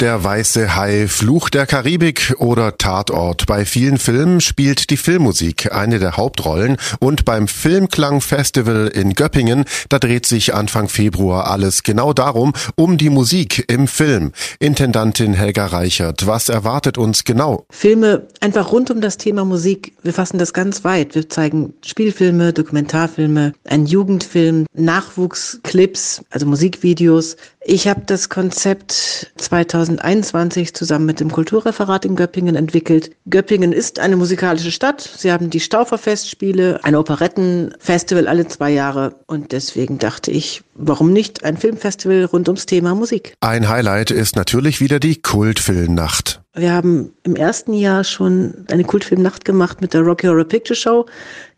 Der weiße Hai, Fluch der Karibik oder Tatort. Bei vielen Filmen spielt die Filmmusik eine der Hauptrollen und beim Filmklang Festival in Göppingen, da dreht sich Anfang Februar alles genau darum, um die Musik im Film. Intendantin Helga Reichert, was erwartet uns genau? Filme einfach rund um das Thema Musik. Wir fassen das ganz weit. Wir zeigen Spielfilme, Dokumentarfilme, einen Jugendfilm, Nachwuchsclips, also Musikvideos. Ich habe das Konzept 2000 2021 zusammen mit dem Kulturreferat in Göppingen entwickelt. Göppingen ist eine musikalische Stadt. Sie haben die Stauferfestspiele, ein Operettenfestival alle zwei Jahre. Und deswegen dachte ich, warum nicht ein Filmfestival rund ums Thema Musik? Ein Highlight ist natürlich wieder die Kultfilmnacht. Wir haben im ersten Jahr schon eine Kultfilmnacht gemacht mit der Rocky Horror Picture Show.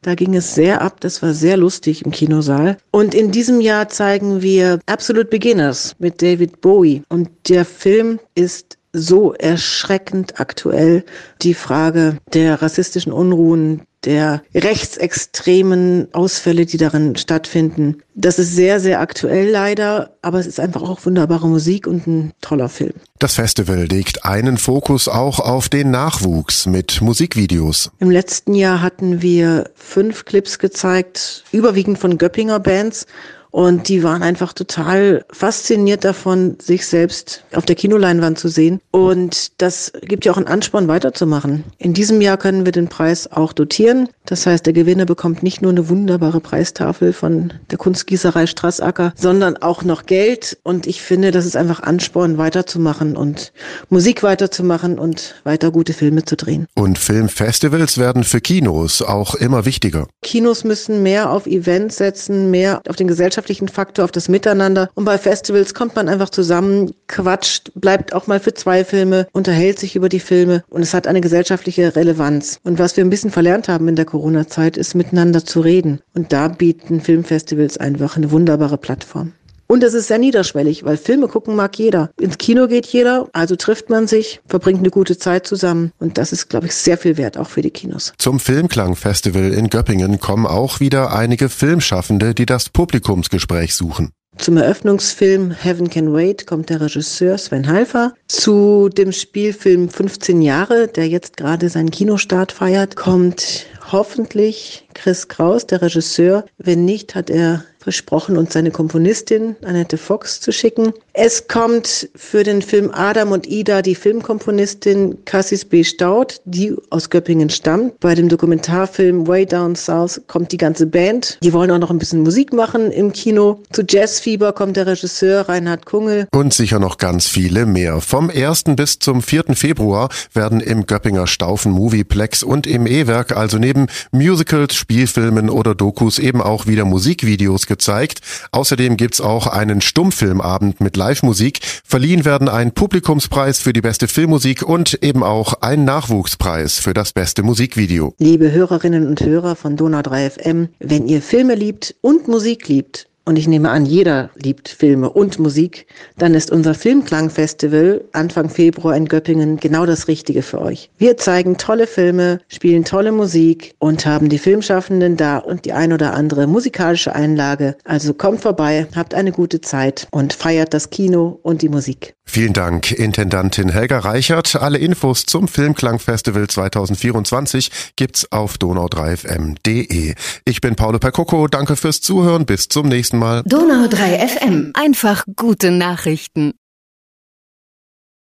Da ging es sehr ab, das war sehr lustig im Kinosaal. Und in diesem Jahr zeigen wir Absolute Beginners mit David Bowie. Und der Film ist so erschreckend aktuell. Die Frage der rassistischen Unruhen, der rechtsextremen Ausfälle, die darin stattfinden. Das ist sehr, sehr aktuell leider, aber es ist einfach auch wunderbare Musik und ein toller Film. Das Festival legt einen Fokus auch auf den Nachwuchs mit Musikvideos. Im letzten Jahr hatten wir fünf Clips gezeigt, überwiegend von Göppinger Bands und die waren einfach total fasziniert davon, sich selbst auf der Kinoleinwand zu sehen. Und das gibt ja auch einen Ansporn, weiterzumachen. In diesem Jahr können wir den Preis auch dotieren. Das heißt, der Gewinner bekommt nicht nur eine wunderbare Preistafel von der Kunstgießerei Strassacker, sondern auch noch Geld. Und ich finde, das ist einfach Ansporn, weiterzumachen und Musik weiterzumachen und weiter gute Filme zu drehen. Und Filmfestivals werden für Kinos auch immer wichtiger. Kinos müssen mehr auf Events setzen, mehr auf den Gesellschaftsverkehr gesellschaftlichen Faktor, auf das Miteinander. Und bei Festivals kommt man einfach zusammen, quatscht, bleibt auch mal für zwei Filme, unterhält sich über die Filme und es hat eine gesellschaftliche Relevanz. Und was wir ein bisschen verlernt haben in der Corona-Zeit, ist miteinander zu reden. Und da bieten Filmfestivals einfach eine wunderbare Plattform. Und es ist sehr niederschwellig, weil Filme gucken mag jeder. Ins Kino geht jeder, also trifft man sich, verbringt eine gute Zeit zusammen. Und das ist, glaube ich, sehr viel wert, auch für die Kinos. Zum Filmklang-Festival in Göppingen kommen auch wieder einige Filmschaffende, die das Publikumsgespräch suchen. Zum Eröffnungsfilm Heaven Can Wait kommt der Regisseur Sven Halfer. Zu dem Spielfilm 15 Jahre, der jetzt gerade seinen Kinostart feiert, kommt hoffentlich Chris Kraus, der Regisseur. Wenn nicht, hat er versprochen, uns seine Komponistin Annette Fox zu schicken. Es kommt für den Film Adam und Ida die Filmkomponistin Cassis B. Staud, die aus Göppingen stammt. Bei dem Dokumentarfilm Way Down South kommt die ganze Band. Die wollen auch noch ein bisschen Musik machen im Kino. Zu Jazzfieber kommt der Regisseur Reinhard Kungel. Und sicher noch ganz viele mehr. Vom 1. bis zum 4. Februar werden im Göppinger Staufen Movieplex und im E-Werk also neben Musicals, Spielfilmen oder Dokus eben auch wieder Musikvideos gezeigt. Außerdem gibt's auch einen Stummfilmabend mit Live-Musik. Verliehen werden ein Publikumspreis für die beste Filmmusik und eben auch ein Nachwuchspreis für das beste Musikvideo. Liebe Hörerinnen und Hörer von Donau 3 FM, wenn ihr Filme liebt und Musik liebt, und ich nehme an, jeder liebt Filme und Musik, dann ist unser Filmklangfestival Anfang Februar in Göppingen genau das Richtige für euch. Wir zeigen tolle Filme, spielen tolle Musik und haben die Filmschaffenden da und die ein oder andere musikalische Einlage. Also kommt vorbei, habt eine gute Zeit und feiert das Kino und die Musik. Vielen Dank, Intendantin Helga Reichert. Alle Infos zum Filmklangfestival 2024 gibt's auf donau3fm.de. Ich bin Paolo Percoco. Danke fürs Zuhören. Bis zum nächsten Mal. Donau 3 FM. Einfach gute Nachrichten.